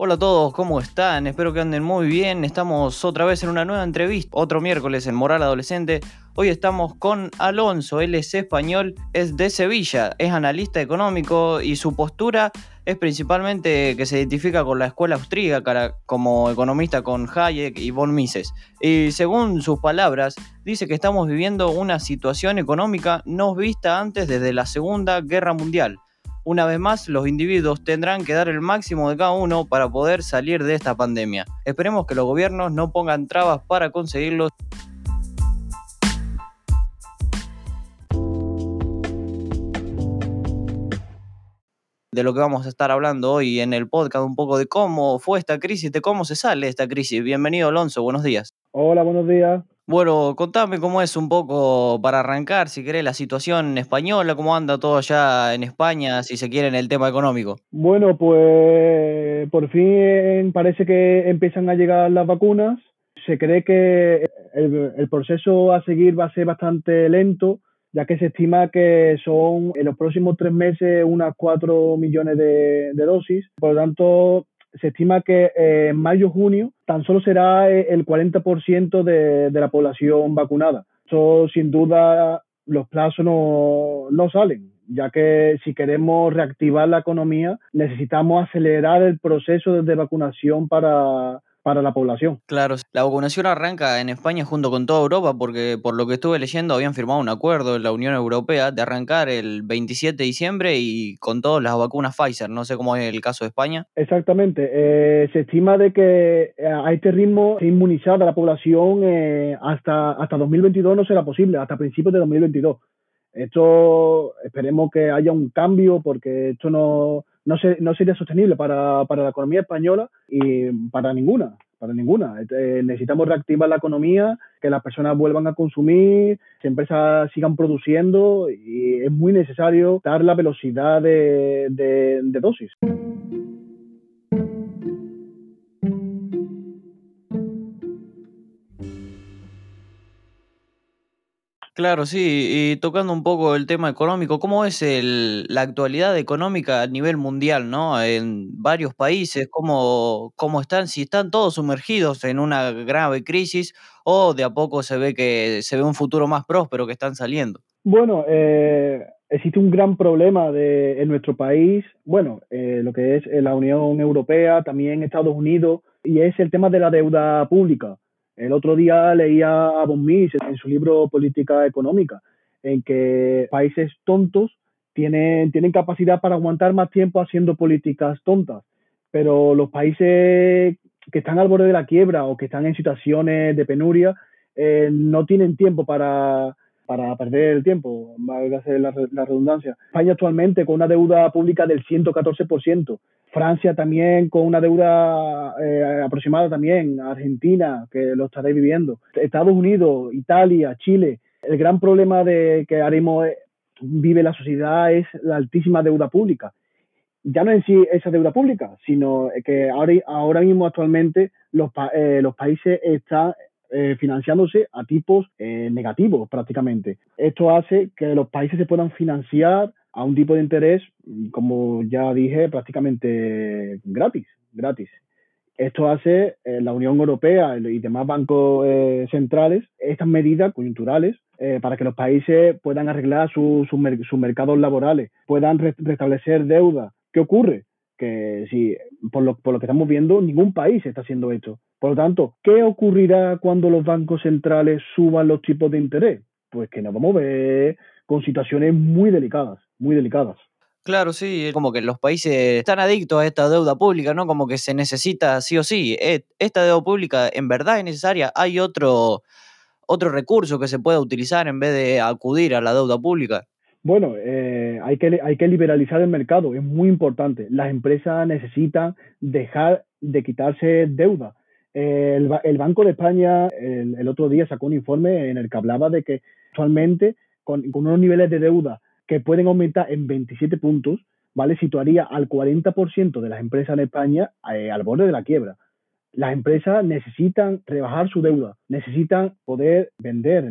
Hola a todos, ¿cómo están? Espero que anden muy bien. Estamos otra vez en una nueva entrevista, otro miércoles en Moral Adolescente. Hoy estamos con Alonso, él es español, es de Sevilla, es analista económico y su postura es principalmente que se identifica con la escuela austríaca como economista con Hayek y von Mises. Y según sus palabras, dice que estamos viviendo una situación económica no vista antes desde la Segunda Guerra Mundial una vez más, los individuos tendrán que dar el máximo de cada uno para poder salir de esta pandemia. Esperemos que los gobiernos no pongan trabas para conseguirlo. de lo que vamos a estar hablando hoy en el podcast, un poco de cómo fue esta crisis, de cómo se sale esta crisis. Bienvenido Alonso, buenos días. Hola, buenos días. Bueno, contame cómo es un poco para arrancar, si querés, la situación española, cómo anda todo allá en España, si se quiere, en el tema económico. Bueno, pues por fin parece que empiezan a llegar las vacunas. Se cree que el, proceso a seguir va a ser bastante lento, ya que se estima que son en los próximos tres meses unas cuatro millones de, de dosis. Por lo tanto, se estima que en mayo-junio tan solo será eh, el 40% de, de la población vacunada. Eso sin duda los plazos no, no salen, ya que si queremos reactivar la economía necesitamos acelerar el proceso de vacunación para, para la población. Claro, la vacunación arranca en España junto con toda Europa porque por lo que estuve leyendo habían firmado un acuerdo en la Unión Europea de arrancar el 27 de diciembre y con todas las vacunas Pfizer, no sé cómo es el caso de España. Exactamente, eh, se estima de que eh, a este ritmo inmunizar a la población eh, hasta, hasta 2022 no será posible, hasta principios de 2022. Esto esperemos que haya un cambio porque esto no, no, no sería sostenible para, para, la economía española y para ninguna, para ninguna. Eh, necesitamos reactivar la economía, que las personas vuelvan a consumir, que empresas sigan produciendo y es muy necesario dar la velocidad de, de dosis. Claro, sí, y tocando un poco el tema económico, ¿cómo es el, la actualidad económica a nivel mundial, ¿no? En varios países, ¿cómo, ¿cómo están? Si están todos sumergidos en una grave crisis o de a poco se ve que se ve un futuro más próspero que están saliendo. Bueno, eh, existe un gran problema de, en nuestro país, bueno, eh, lo que es la Unión Europea, también Estados Unidos, y es el tema de la deuda pública. El otro día leía a Von Mises en su libro Política Económica, en que países tontos tienen, tienen capacidad para aguantar más tiempo haciendo políticas tontas, pero los países que están al borde de la quiebra o que están en situaciones de penuria eh, no tienen tiempo para, para perder el tiempo, ser la, la, redundancia. España actualmente con una deuda pública del 114%, Francia también con una deuda eh, aproximada también, Argentina, que lo estaréis viviendo, Estados Unidos, Italia, Chile. El gran problema de que ahora vive la sociedad es la altísima deuda pública. Ya no en sí esa deuda pública, sino que ahora, ahora mismo actualmente los, eh, los países están eh, financiándose a tipos eh, negativos prácticamente. Esto hace que los países se puedan financiar a un tipo de interés, como ya dije, prácticamente gratis, gratis. Esto hace eh, la Unión Europea y demás bancos eh, centrales estas medidas coyunturales para que los países puedan arreglar sus mercados laborales, puedan restablecer deuda. ¿Qué ocurre? Que si, por lo, por lo que estamos viendo, ningún país está haciendo esto. Por lo tanto, ¿qué ocurrirá cuando los bancos centrales suban los tipos de interés? Pues que nos vamos a ver con situaciones muy delicadas muy delicadas. Claro, sí, como que los países están adictos a esta deuda pública, ¿no? Como que se necesita sí o sí. Eh, esta deuda pública en verdad es necesaria. Hay otro, otro recurso que se pueda utilizar en vez de acudir a la deuda pública. Bueno, eh, hay, que, hay que liberalizar el mercado, es muy importante. Las empresas necesitan dejar de quitarse deuda. El, el Banco de España el, el, otro día sacó un informe en el que hablaba de que actualmente con, unos niveles de deuda que pueden aumentar en 27 puntos, ¿vale? Situaría al 40% de las empresas en España eh, al borde de la quiebra. Las empresas necesitan rebajar su deuda, necesitan poder vender.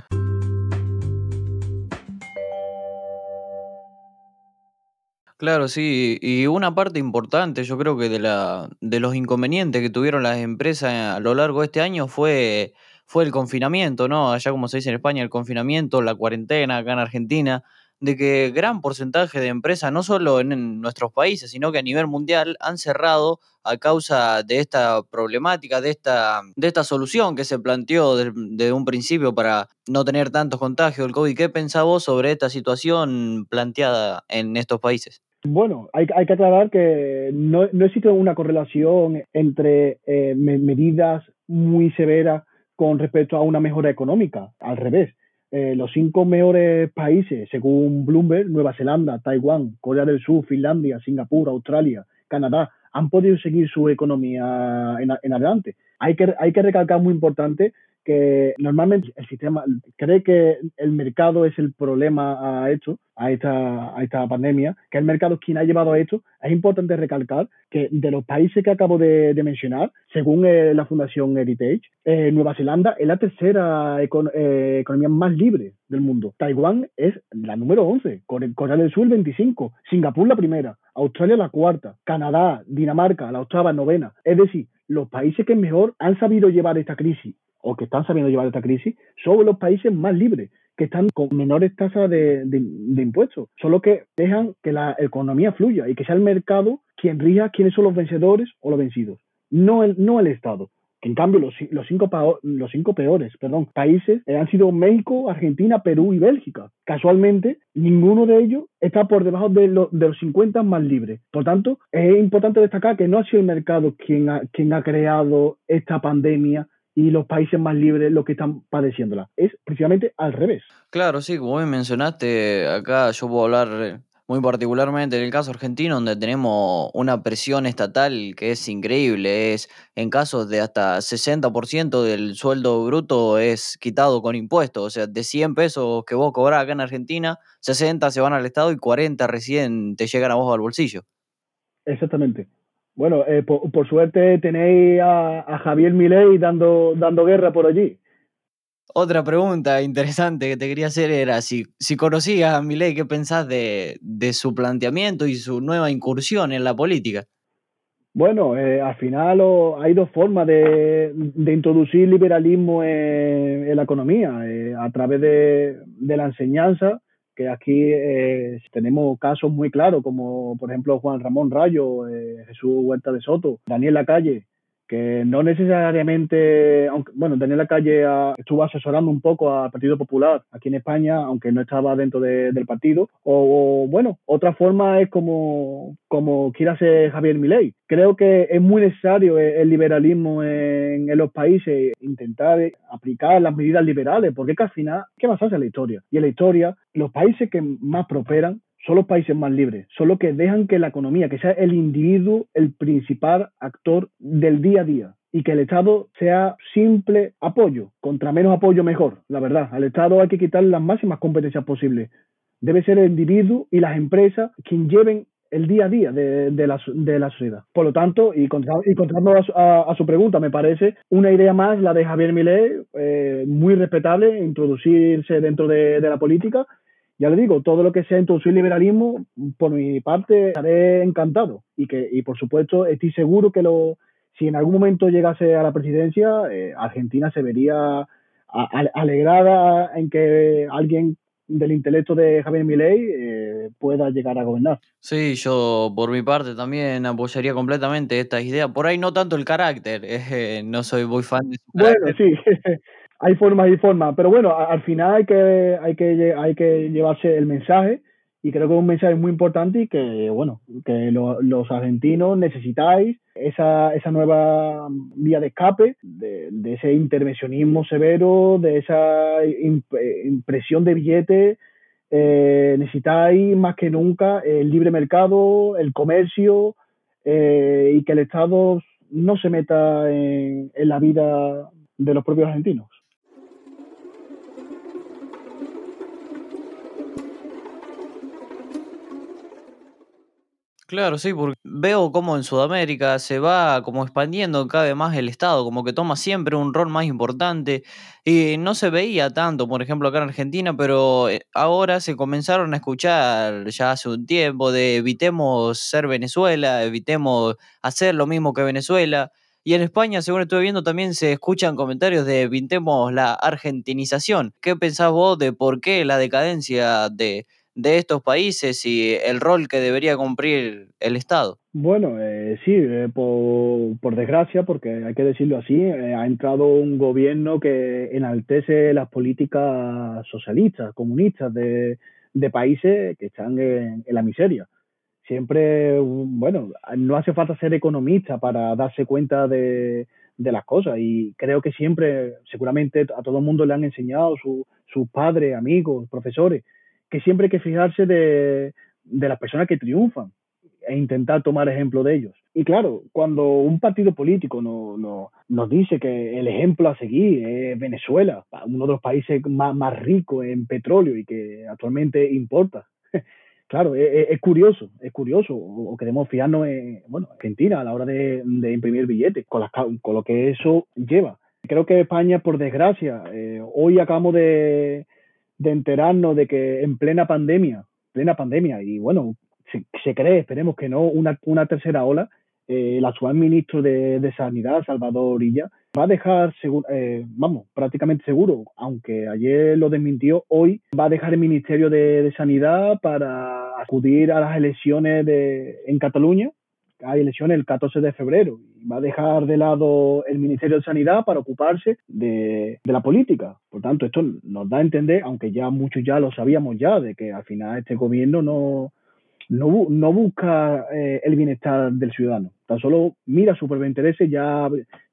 Claro, sí, y una parte importante, yo creo que de la de los inconvenientes que tuvieron las empresas a lo largo de este año fue fue el confinamiento, ¿no? Allá como se dice en España, el confinamiento, la cuarentena, acá en Argentina, de que gran porcentaje de empresas, no solo en, nuestros países, sino que a nivel mundial, han cerrado a causa de esta problemática, de esta, de esta solución que se planteó desde un principio para no tener tantos contagios del COVID. ¿Qué pensás vos sobre esta situación planteada en estos países? Bueno, hay, hay que aclarar que no, no existe una correlación entre eh, me- medidas muy severas con respecto a una mejora económica. Al revés, eh, los cinco mejores países, según Bloomberg, Nueva Zelanda, Taiwán, Corea del Sur, Finlandia, Singapur, Australia, Canadá, han podido seguir su economía en, en adelante. Hay que, hay que recalcar muy importante que normalmente el sistema cree que el mercado es el problema a esto, a esta, a esta pandemia, que el mercado es quien ha llevado a esto. Es importante recalcar que de los países que acabo de, mencionar, según eh, la Fundación Heritage, eh, Nueva Zelanda es la tercera eh, economía más libre del mundo. Taiwán es la número 11, Core- Corea del Sur el 25, Singapur la primera, Australia la cuarta, Canadá, Dinamarca la octava, novena. Es decir, los países que mejor han sabido llevar esta crisis o que están sabiendo llevar esta crisis son los países más libres, que están con menores tasas de, impuestos. Solo que dejan que la economía fluya y que sea el mercado quien rija quiénes son los vencedores o los vencidos, no el, no el Estado. En cambio los, los, cinco, los cinco peores perdón, países eh, han sido México, Argentina, Perú y Bélgica. Casualmente, ninguno de ellos está por debajo de, lo- de los 50 más libres. Por tanto, es importante destacar que no ha sido el mercado quien ha, quien ha creado esta pandemia y los países más libres los que están padeciéndola. Es precisamente al revés. Claro, sí, como bien mencionaste, acá yo puedo hablar eh, muy particularmente en el caso argentino, donde tenemos una presión estatal que es increíble, es en casos de hasta 60% del sueldo bruto es quitado con impuestos, o sea, de 100 pesos que vos cobrás acá en Argentina, 60 se van al Estado y 40 recién te llegan a vos al bolsillo. Exactamente. Bueno, eh, por, por suerte tenéis a, a Javier Milei dando, dando guerra por allí. Otra pregunta interesante que te quería hacer era si, si conocías a Milei, ¿qué pensás de, de su planteamiento y su nueva incursión en la política? Bueno, eh, al final hay dos formas de, de introducir liberalismo en, en la economía, eh, a través de, de la enseñanza, que aquí eh, tenemos casos muy claros, como por ejemplo Juan Ramón Rayo, eh, Jesús Huerta de Soto, Daniel Lacalle, que no necesariamente, aunque, bueno, Daniel Lacalle ah, estuvo asesorando un poco al Partido Popular aquí en España, aunque no estaba dentro de- del partido. O, bueno, otra forma es como, como quiera hacer Javier Milei. Creo que es muy necesario el, liberalismo en, los países, intentar aplicar las medidas liberales, porque que al final, ¿qué basarse en la historia? Y en la historia, los países que más prosperan son los países más libres, son los que dejan que la economía, que sea el individuo el principal actor del día a día y que el Estado sea simple apoyo, contra menos apoyo mejor, la verdad. Al Estado hay que quitar las máximas competencias posibles. Debe ser el individuo y las empresas quien lleven el día a día de, de la, de la sociedad. Por lo tanto, y, contra, y contestando a, su- a- a su pregunta, me parece una idea más la de Javier Milei, eh, muy respetable, introducirse dentro de, de la política ya le digo, todo lo que sea introducir liberalismo, por mi parte, estaré encantado. Y que, y por supuesto, estoy seguro que lo, si en algún momento llegase a la presidencia, eh, Argentina se vería alegrada en que alguien del intelecto de Javier Milei eh, pueda llegar a gobernar. Sí, yo por mi parte también apoyaría completamente estas ideas. Por ahí no tanto el carácter, eh, no soy muy fan de su Bueno, carácter. sí, hay formas y formas, pero bueno, al final hay que, hay que, hay que llevarse el mensaje y creo que es un mensaje muy importante y que, bueno, que lo- los argentinos necesitáis esa, esa nueva vía de escape, de, de ese intervencionismo severo, de esa imp- eh, impresión de billetes. Eh, necesitáis más que nunca el libre mercado, el comercio eh, y que el Estado no se meta en, en la vida de los propios argentinos. Claro, sí, porque veo como en Sudamérica se va como expandiendo cada vez más el Estado, como que toma siempre un rol más importante y no se veía tanto, por ejemplo, acá en Argentina, pero eh, ahora se comenzaron a escuchar ya hace un tiempo de evitemos ser Venezuela, evitemos hacer lo mismo que Venezuela. Y en España, según estuve viendo, también se escuchan comentarios de evitemos la argentinización. ¿Qué pensás vos de por qué la decadencia de de estos países y el rol que debería cumplir el Estado. Bueno, eh, sí, eh, por, por, desgracia, porque hay que decirlo así, eh, ha entrado un gobierno que enaltece las políticas socialistas, comunistas de, de países que están en, la miseria. Siempre, bueno, no hace falta ser economista para darse cuenta de, de las cosas y creo que siempre, seguramente a todo el mundo le han enseñado sus su padres, amigos, profesores, que siempre hay que fijarse de, de las personas que triunfan e intentar tomar ejemplo de ellos. Y claro, cuando un partido político no, no, nos dice que el ejemplo a seguir es Venezuela, uno de los países más, más ricos en petróleo y que actualmente importa, claro, es, es, curioso, es curioso, o queremos fijarnos en bueno, Argentina a la hora de, de imprimir billetes, con, las, con, lo que eso lleva. Creo que España, por desgracia, eh, hoy acabamos de, de enterarnos de que en plena pandemia, plena pandemia, y bueno, se, cree, esperemos que no, una, una tercera ola, eh, el actual ministro de, de, Sanidad, Salvador Illa, va a dejar, eh, vamos, prácticamente seguro, aunque ayer lo desmintió, hoy va a dejar el Ministerio de, de Sanidad para acudir a las elecciones de, en Cataluña. Hay elecciones el 14 de febrero va a dejar de lado el Ministerio de Sanidad para ocuparse de, la política. Por tanto, esto nos da a entender, aunque ya muchos ya lo sabíamos ya, de que al final este gobierno no, no, no busca eh, el bienestar del ciudadano, tan solo mira su propio interés. Ya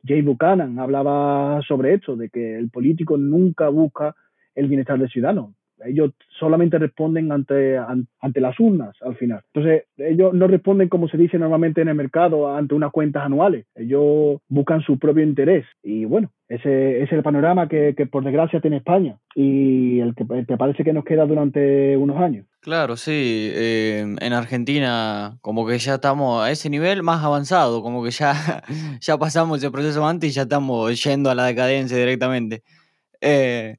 Jay Buchanan hablaba sobre esto, de que el político nunca busca el bienestar del ciudadano, ellos solamente responden ante, ante las urnas al final. Entonces, ellos no responden como se dice normalmente en el mercado ante unas cuentas anuales. Ellos buscan su propio interés. Y bueno, ese, ese es el panorama que, que, por desgracia tiene España y el que, el que, parece que nos queda durante unos años. Claro, sí. Eh, en Argentina como que ya estamos a ese nivel más avanzado, como que ya, ya pasamos ese proceso antes y ya estamos yendo a la decadencia directamente. Eh,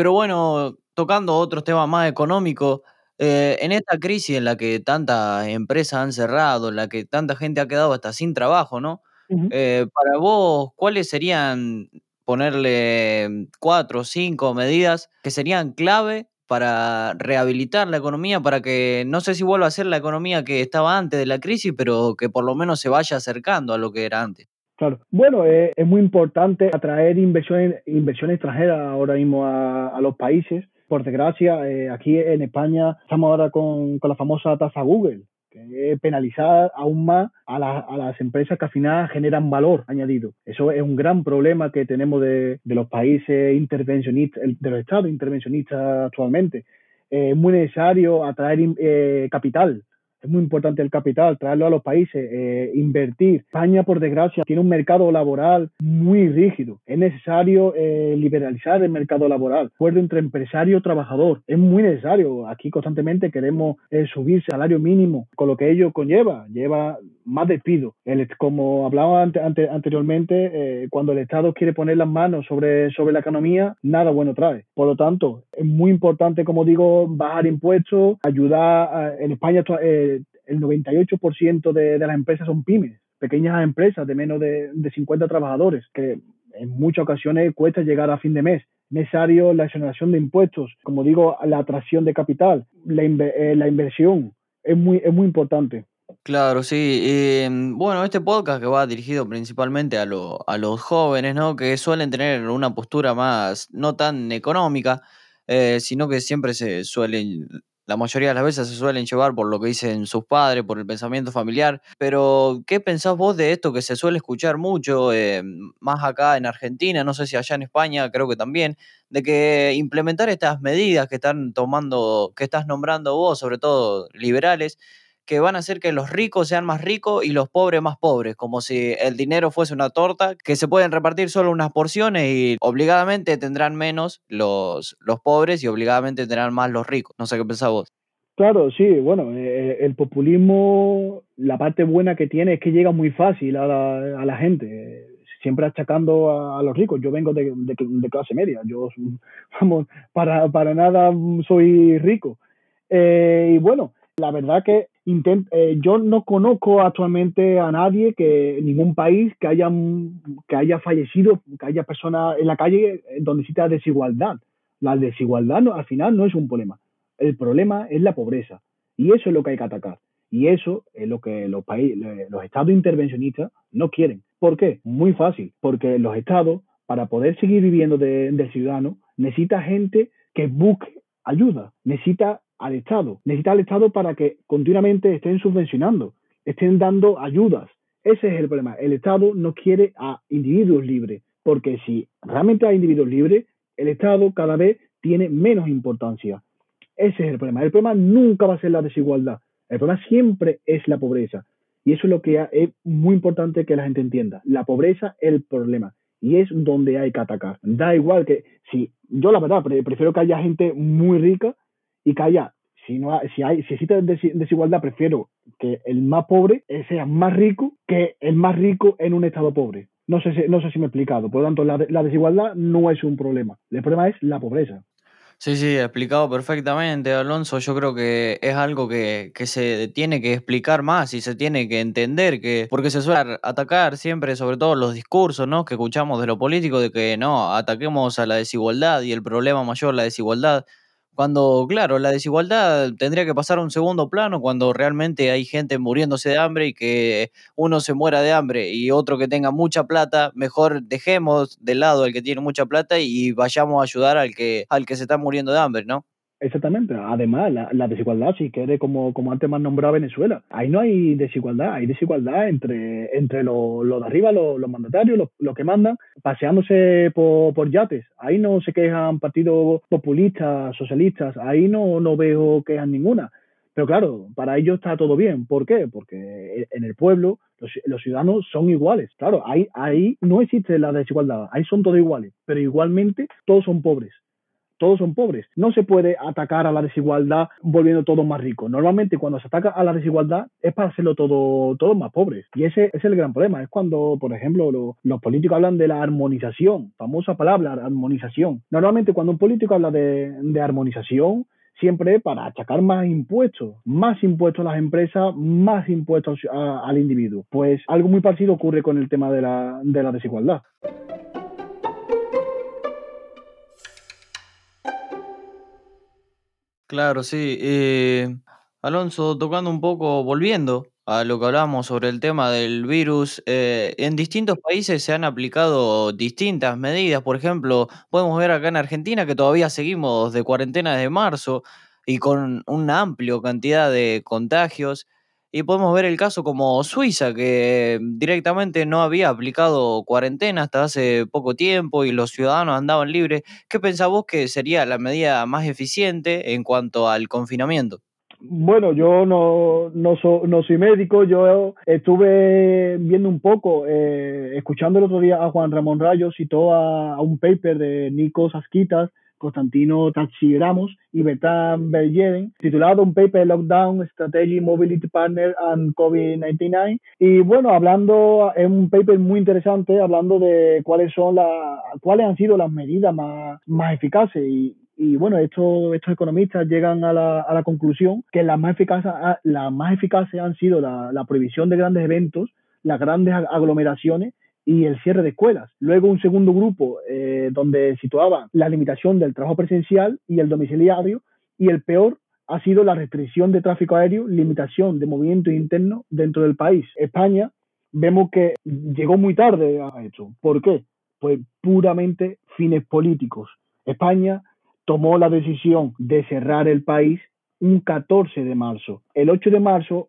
Pero bueno, tocando otros temas más económicos, eh, en esta crisis en la que tantas empresas han cerrado, en la que tanta gente ha quedado hasta sin trabajo, ¿no? Eh, para vos, ¿cuáles serían ponerle cuatro o cinco medidas que serían clave para rehabilitar la economía, para que no sé si vuelva a ser la economía que estaba antes de la crisis, pero que por lo menos se vaya acercando a lo que era antes? Claro. Bueno, es muy importante atraer inversión, inversión extranjera ahora mismo a, los países. Por desgracia, eh, aquí en España estamos ahora con, la famosa tasa Google, que es penalizar aún más a, la, a, las empresas que al final generan valor añadido. Eso es un gran problema que tenemos de, los países intervencionistas, de los estados intervencionistas actualmente. Es muy necesario atraer eh, capital es muy importante el capital, traerlo a los países, eh, invertir. España, por desgracia, tiene un mercado laboral muy rígido. Es necesario eh, liberalizar el mercado laboral, acuerdo entre empresario y trabajador. Es muy necesario. Aquí constantemente queremos eh, subir salario mínimo, con lo que ello conlleva. Lleva más despido. El, como hablaba ante, ante, anteriormente, eh, cuando el Estado quiere poner las manos sobre, sobre la economía, nada bueno trae. Por lo tanto, es muy importante, como digo, bajar impuestos, ayudar. A, en España, eh, el 98% de, de las empresas son pymes, pequeñas empresas de menos de, de 50 trabajadores, que en muchas ocasiones cuesta llegar a fin de mes necesario la exoneración de impuestos, como digo, la atracción de capital, la, eh, la inversión, es muy, es muy importante. Claro, sí. Eh, bueno, este podcast que va dirigido principalmente a, a los jóvenes, ¿no? Que suelen tener una postura más, no tan económica, eh, sino que siempre se suelen, la mayoría de las veces se suelen llevar por lo que dicen sus padres, por el pensamiento familiar. Pero, ¿qué pensás vos de esto que se suele escuchar mucho, eh, más acá en Argentina, no sé si allá en España, creo que también, de que implementar estas medidas que están tomando, que estás nombrando vos, sobre todo liberales, que van a hacer que los ricos sean más ricos y los pobres más pobres, como si el dinero fuese una torta que se pueden repartir solo unas porciones y obligadamente tendrán menos los, los pobres y obligadamente tendrán más los ricos. No sé qué pensás vos. Claro, sí, bueno, eh, el populismo, la parte buena que tiene es que llega muy fácil a la, a la gente, siempre achacando a, los ricos. Yo vengo de, de, clase media, yo, vamos, para, para nada soy rico. Eh, y bueno, la verdad que eh, yo no conozco actualmente a nadie que ningún país que haya que haya fallecido, que haya personas en la calle donde exista desigualdad. La desigualdad al final no es un problema. El problema es la pobreza y eso es lo que hay que atacar. Y eso es lo que los países, los estados intervencionistas no quieren. ¿Por qué? Muy fácil, porque los estados, para poder seguir viviendo del ciudadano, necesita gente que busque ayuda, necesita al Estado. Necesita al Estado para que continuamente estén subvencionando, estén dando ayudas. Ese es el problema. El Estado no quiere a individuos libres, porque si realmente hay individuos libres, el Estado cada vez tiene menos importancia. Ese es el problema. El problema nunca va a ser la desigualdad. El problema siempre es la pobreza. Y eso es lo que es muy importante que la gente entienda. La pobreza es el problema. Y es donde hay que atacar. Da igual que si yo la verdad prefiero que haya gente muy rica y haya, si, no si, hay, si existe desigualdad, prefiero que el más pobre sea más rico que el más rico en un estado pobre. No sé si, no sé si me he explicado. Por lo tanto, la, la desigualdad no es un problema. El problema es la pobreza. Sí, sí, explicado perfectamente, Alonso. Yo creo que es algo que, que, se tiene que explicar más y se tiene que entender, que porque se suele atacar siempre, sobre todo los discursos ¿no? que escuchamos de lo político, de que no, ataquemos a la desigualdad y el problema mayor, la desigualdad. Cuando, claro, la desigualdad tendría que pasar a un segundo plano cuando realmente hay gente muriéndose de hambre y que uno se muera de hambre y otro que tenga mucha plata, mejor dejemos de lado al que tiene mucha plata y vayamos a ayudar al que, al que se está muriendo de hambre, ¿no? Exactamente. Además, la, desigualdad, si quiere, como, como antes más nombrado Venezuela, ahí no hay desigualdad, hay desigualdad entre, entre los de arriba, los, mandatarios, los, que mandan, paseándose por, por, yates. Ahí no se quejan partidos populistas, socialistas, ahí no, no veo quejas ninguna. Pero claro, para ellos está todo bien. ¿Por qué? Porque en el pueblo los, los, ciudadanos son iguales. Claro, ahí, ahí no existe la desigualdad, ahí son todos iguales, pero igualmente todos son pobres todos son pobres. No se puede atacar a la desigualdad volviendo todos más ricos. Normalmente cuando se ataca a la desigualdad es para hacerlo todo, todos más pobres. Y ese es el gran problema. Es cuando, por ejemplo, los políticos hablan de la armonización, famosa palabra, armonización. Normalmente cuando un político habla de, armonización, siempre para achacar más impuestos, más impuestos a las empresas, más impuestos al individuo. Pues algo muy parecido ocurre con el tema de la, de la desigualdad. Claro, sí. Eh, Alonso, tocando un poco, volviendo a lo que hablábamos sobre el tema del virus, eh, en distintos países se han aplicado distintas medidas. Por ejemplo, podemos ver acá en Argentina que todavía seguimos de cuarentena desde marzo y con una amplia cantidad de contagios. Y podemos ver el caso como Suiza, que directamente no había aplicado cuarentena hasta hace poco tiempo y los ciudadanos andaban libres. ¿Qué pensás vos que sería la medida más eficiente en cuanto al confinamiento? Bueno, yo no, no, no soy médico, yo estuve viendo un poco, eh, escuchando el otro día a Juan Ramón Rayo, citó a, a un paper de Nico Asquitas Constantino Tachigramos y Bertrand Bergeren, titulado Un Paper Lockdown Strategy Mobility Partner and COVID-19. Y bueno, hablando, es un paper muy interesante, hablando de cuáles son las, cuáles han sido las medidas más, más eficaces y, y bueno, estos, estos economistas llegan a la, a la conclusión que las más eficaces, las más eficaces han sido la, la prohibición de grandes eventos, las grandes aglomeraciones y el cierre de escuelas. Luego un segundo grupo eh, donde situaban la limitación del trabajo presencial y el domiciliario y el peor ha sido la restricción de tráfico aéreo, limitación de movimiento interno dentro del país. España vemos que llegó muy tarde a esto. ¿Por qué? Pues puramente fines políticos. España tomó la decisión de cerrar el país un 14 de marzo. El 8 de marzo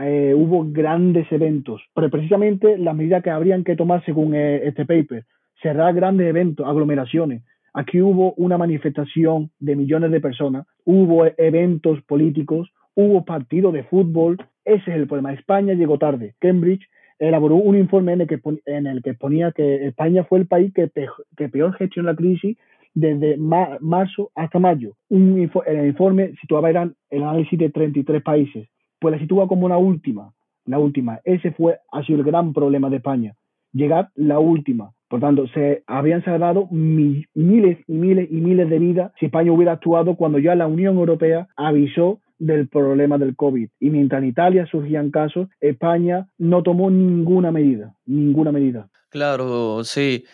eh, hubo grandes eventos, pero precisamente las medidas que habrían que tomar según eh, este paper, cerrar grandes eventos, aglomeraciones. Aquí hubo una manifestación de millones de personas, hubo eventos políticos, hubo partido de fútbol. Ese es el problema. España llegó tarde. Cambridge elaboró un informe en el que, en el que exponía que España fue el país que, que peor gestionó la crisis desde marzo hasta mayo. Un, el informe situaba eran el análisis de 33 países, pues la sitúa como una última, la última. Ese fue, ha sido el gran problema de España, llegar la última. Por tanto, se habrían salvado miles y miles y miles de vidas si España hubiera actuado cuando ya la Unión Europea avisó del problema del COVID. Y mientras en Italia surgían casos, España no tomó ninguna medida, ninguna medida. Claro, sí.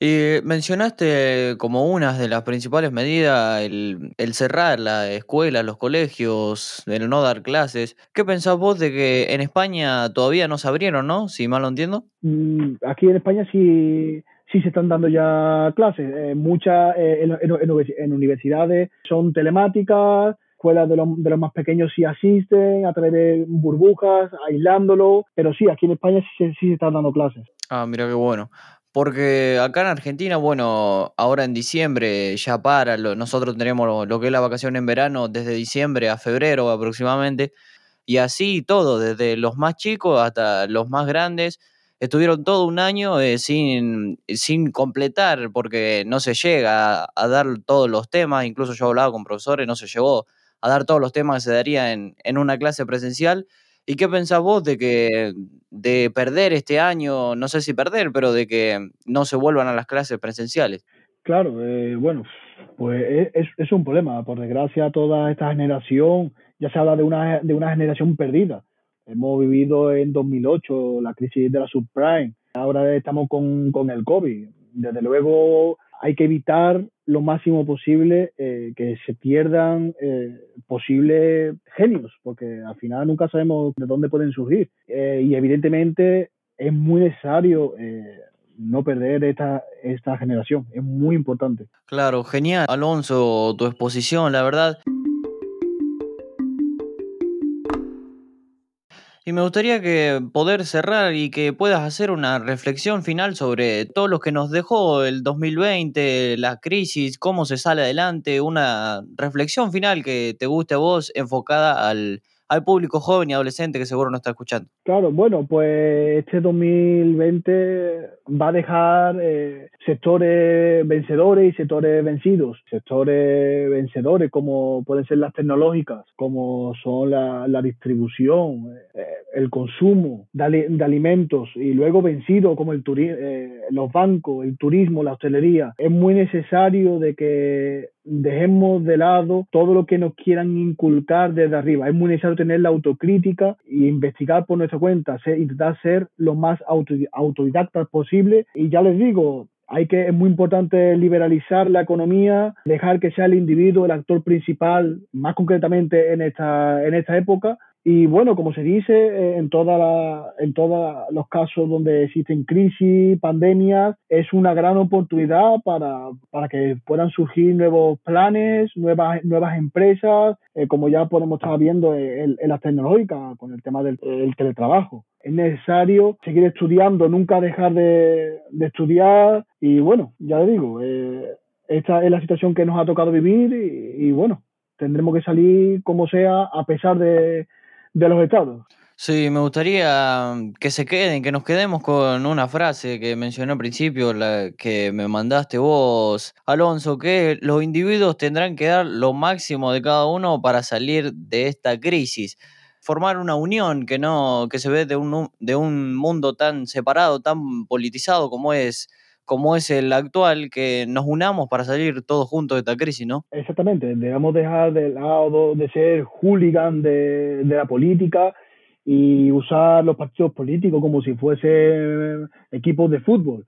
Y mencionaste como una de las principales medidas el, cerrar la escuela, los colegios, el no dar clases. ¿Qué pensás vos de que en España todavía no se abrieron, no? Si mal lo entiendo. Mm, aquí en España sí, sí se están dando ya clases. Eh, muchas eh, en, universidades son telemáticas, escuelas de, de, los más pequeños sí asisten a través de burbujas, aislándolo, pero sí, aquí en España sí, sí se están dando clases. Ah, mira qué bueno. Porque acá en Argentina, bueno, ahora en diciembre ya para, nosotros tenemos lo, que es la vacación en verano desde diciembre a febrero aproximadamente, y así todo, desde los más chicos hasta los más grandes, estuvieron todo un año eh, sin, sin completar, porque no se llega a, dar todos los temas, incluso yo hablaba con profesores, no se llegó a dar todos los temas que se daría en, en una clase presencial, ¿Y qué pensás vos de que de perder este año, no sé si perder, pero de que no se vuelvan a las clases presenciales? Claro, eh, bueno, pues e, es, es, un problema. Por desgracia, toda esta generación, ya se habla de una, de una generación perdida. Hemos vivido en 2008 la crisis de la subprime, ahora estamos con, con el COVID. Desde luego, hay que evitar lo máximo posible eh, que se pierdan eh, posibles genios, porque al final nunca sabemos de dónde pueden surgir. Eh, y evidentemente es muy necesario no perder esta, esta generación, es muy importante. Claro, genial, Alonso, tu exposición, la verdad. Y me gustaría que poder cerrar y que puedas hacer una reflexión final sobre todo lo que nos dejó el 2020, la crisis, cómo se sale adelante, una reflexión final que te guste a vos enfocada al, al público joven y adolescente que seguro nos está escuchando? Claro, bueno, pues este 2020 va a dejar eh, sectores vencedores y sectores vencidos. Sectores vencedores como pueden ser las tecnológicas, como son la, distribución, eh, el consumo de, alimentos y luego vencidos como el eh, los bancos, el turismo, la hostelería. Es muy necesario de que dejemos de lado todo lo que nos quieran inculcar desde arriba. Es muy necesario tener la autocrítica e investigar por nuestra cuenta, intentar ser lo más autodidactas posible. Y ya les digo, hay que, es muy importante liberalizar la economía, dejar que sea el individuo el actor principal, más concretamente en esta, en esta época, y bueno, como se dice, eh, en, toda en todos los casos donde existen crisis, pandemias, es una gran oportunidad para, para que puedan surgir nuevos planes, nuevas, nuevas empresas, eh, como ya podemos estar viendo en, las tecnológicas con el tema del teletrabajo. Es necesario seguir estudiando, nunca dejar de, estudiar y bueno, ya le digo, eh, esta es la situación que nos ha tocado vivir y bueno, tendremos que salir como sea a pesar de de los estados. Sí, me gustaría mm, que se queden, que nos quedemos con una frase que mencioné al principio, la que me mandaste vos, Alonso, que los individuos tendrán que dar lo máximo de cada uno para salir de esta crisis, formar una unión que no, que se ve de un, de un mundo tan separado, tan politizado como es como es el actual, que nos unamos para salir todos juntos de esta crisis, ¿no? Exactamente, debemos dejar de lado de ser hooligan de, de la política y usar los partidos políticos como si fuesen equipos de fútbol.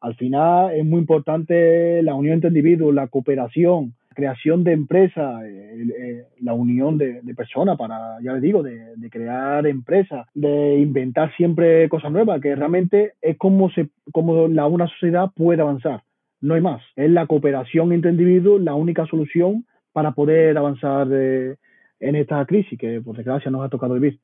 Al final es muy importante la unión entre individuos, la cooperación, creación de empresas, eh, eh, la unión de, personas para, ya les digo, de, crear empresas, de inventar siempre cosas nuevas, que realmente es como, se, como la, una sociedad puede avanzar. No hay más. Es la cooperación entre individuos la única solución para poder avanzar eh, en esta crisis que, por desgracia, nos ha tocado vivir.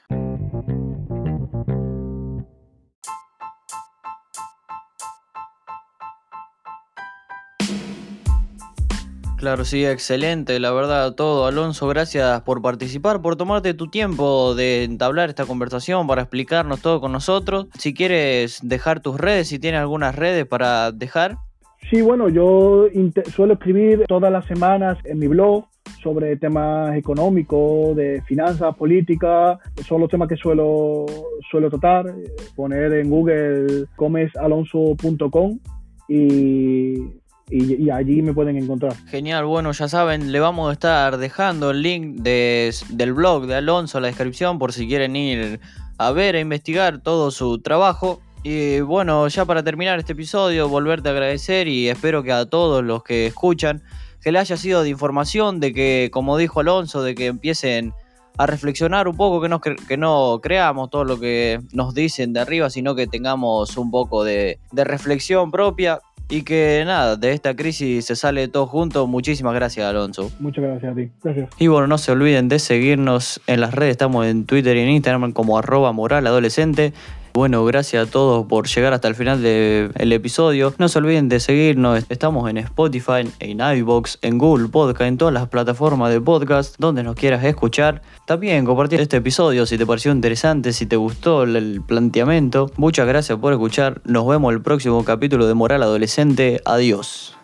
Claro, sí, excelente, la verdad, todo. Alonso, gracias por participar, por tomarte tu tiempo de entablar esta conversación, para explicarnos todo con nosotros. Si quieres dejar tus redes, si tienes algunas redes para dejar. Sí, bueno, yo suelo escribir todas las semanas en mi blog sobre temas económicos, de finanzas, políticas. Son los temas que suelo, suelo tratar. Poner en Google comesalonso.com y y, allí me pueden encontrar. Genial, bueno, ya saben, le vamos a estar dejando el link del blog de Alonso en la descripción por si quieren ir a ver, e investigar todo su trabajo. Y bueno, ya para terminar este episodio, volverte a agradecer y espero que a todos los que escuchan, que le haya sido de información, de que, como dijo Alonso, de que empiecen a reflexionar un poco, que no, que no creamos todo lo que nos dicen de arriba, sino que tengamos un poco de, de reflexión propia y que nada, de esta crisis se sale todo junto. Muchísimas gracias, Alonso. Muchas gracias a ti. Gracias. Y bueno, no se olviden de seguirnos en las redes. Estamos en Twitter y en Instagram como arroba moral adolescente. Bueno, gracias a todos por llegar hasta el final del episodio. No se olviden de seguirnos. Estamos en Spotify, en iVoox, en Google Podcast, en todas las plataformas de podcast donde nos quieras escuchar. También compartir este episodio si te pareció interesante, si te gustó el planteamiento. Muchas gracias por escuchar. Nos vemos el próximo capítulo de Moral Adolescente. Adiós.